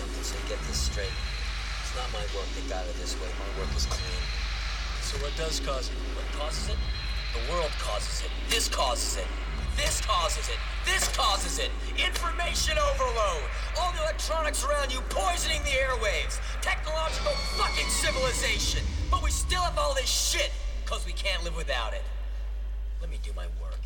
something so you get this straight. It's not my work that got it this way. My work is clean. So what does cause it? What causes it? The world causes it. This causes it. This causes it. This causes it. Information overload. All the electronics around you poisoning the airwaves. Technological fucking civilization. But we still have all this shit because we can't live without it. Let me do my work.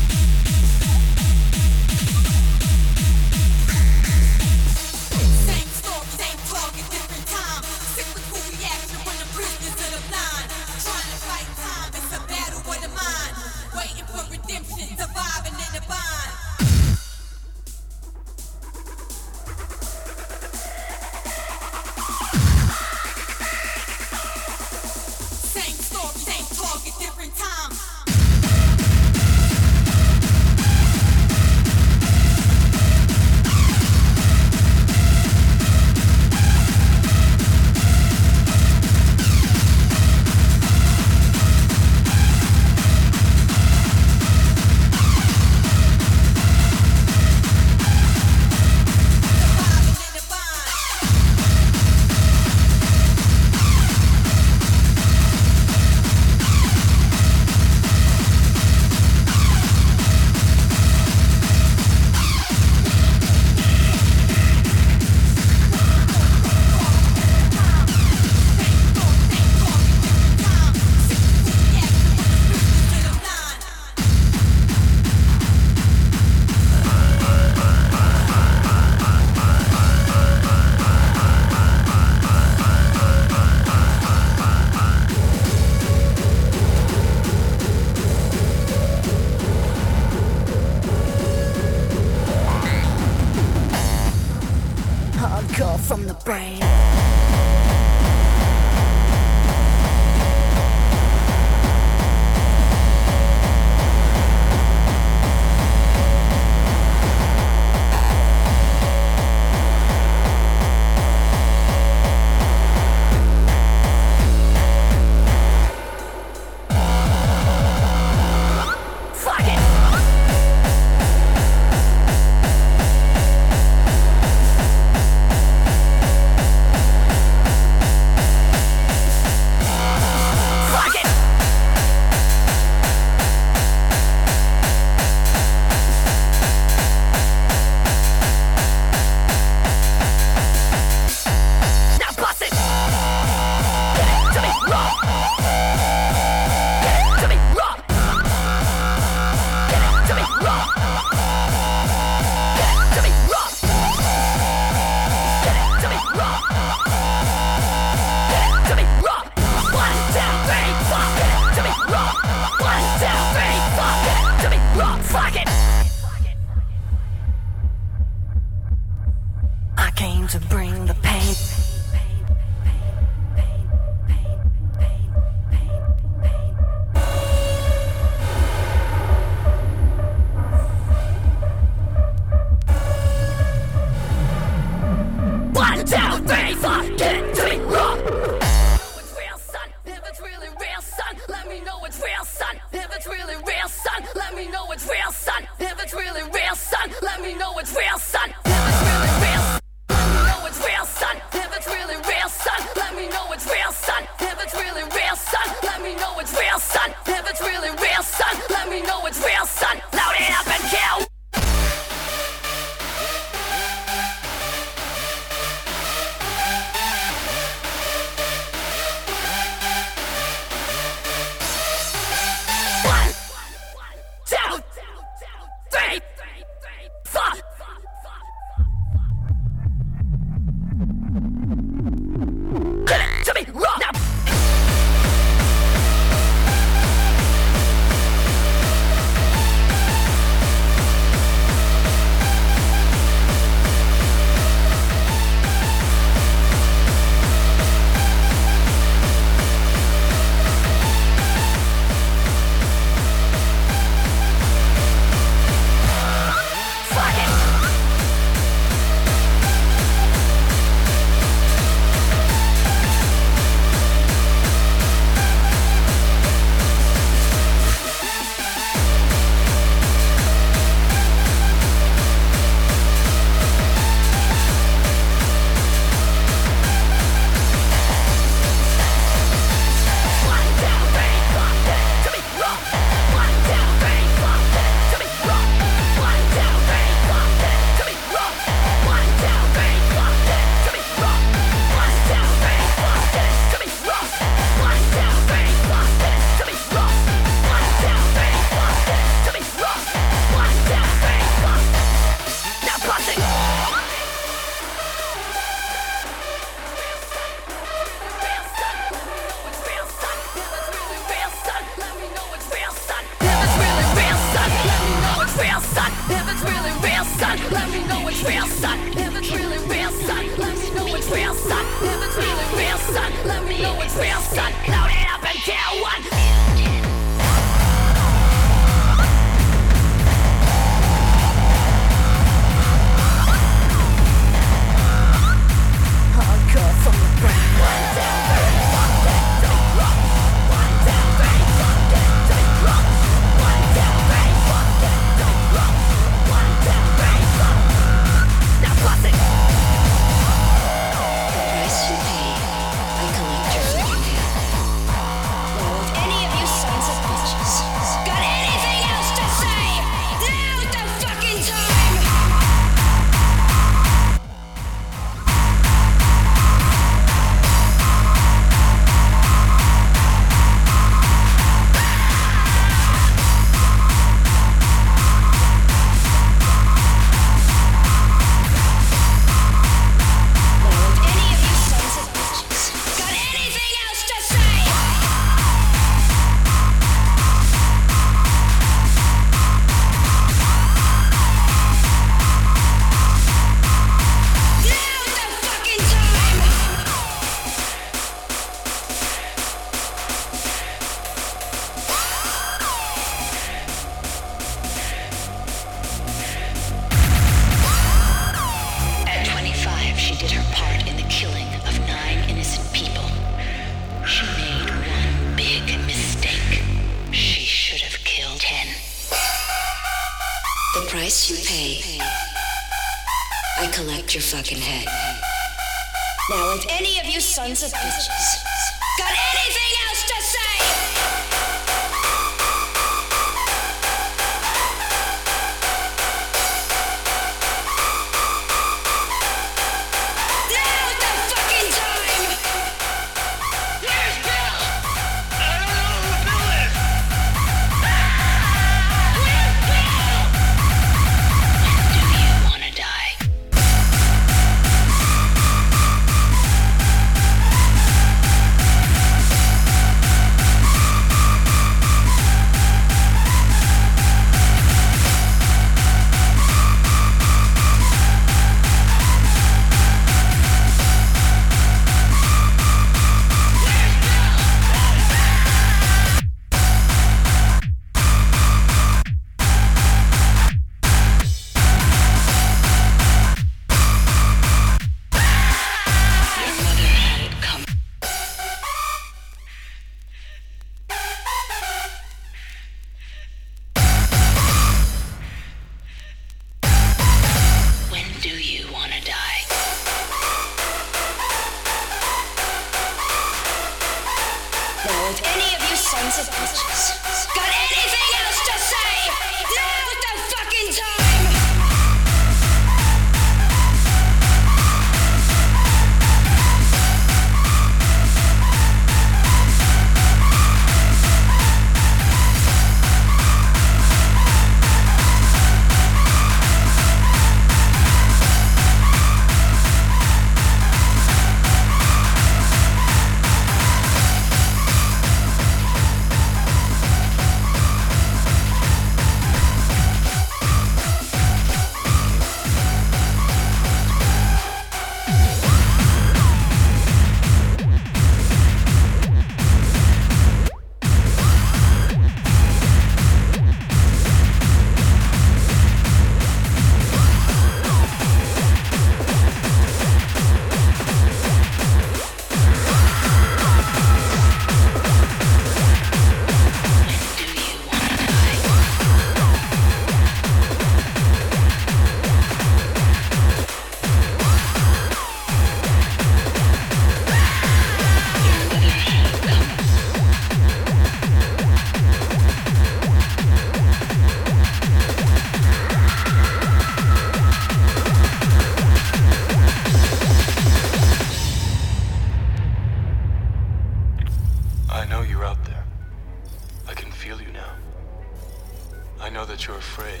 you're afraid.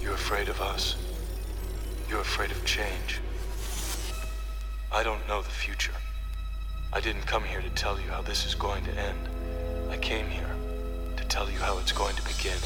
You're afraid of us. You're afraid of change. I don't know the future. I didn't come here to tell you how this is going to end. I came here to tell you how it's going to begin.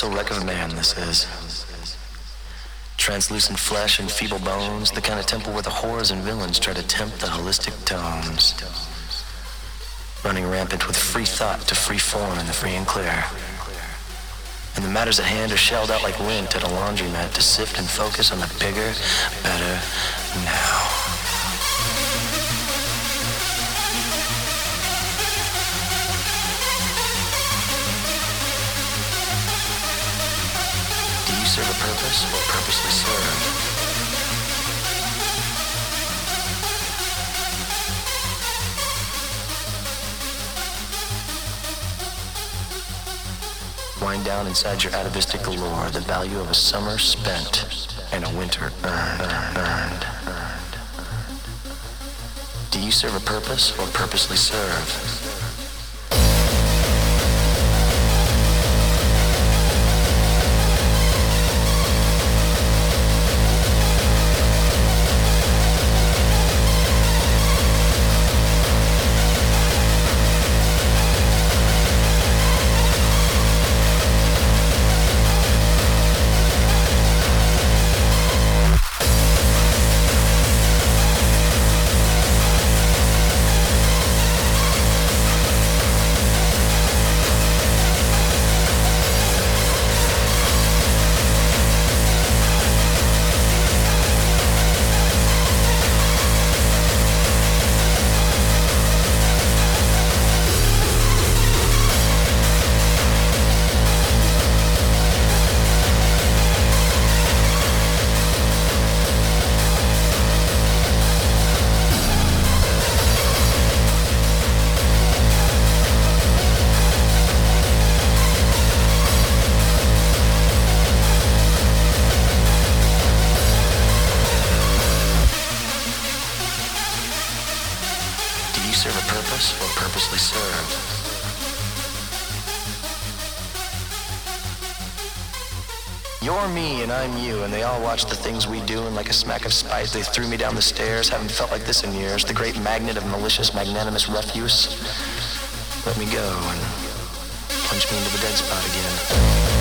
Skeletal wreck of a man, this is. Translucent flesh and feeble bones, the kind of temple where the whores and villains try to tempt the holistic tones. Running rampant with free thought to free form in the free and clear. And the matters at hand are shelled out like lint at a laundromat to sift and focus on the bigger, better down inside your atavistic galore the value of a summer spent and a winter earned, earned, earned. Do you serve a purpose or purposely serve? Of spite, they threw me down the stairs. Haven't felt like this in years. The great magnet of malicious, magnanimous refuse. Let me go and punch me into the dead spot again.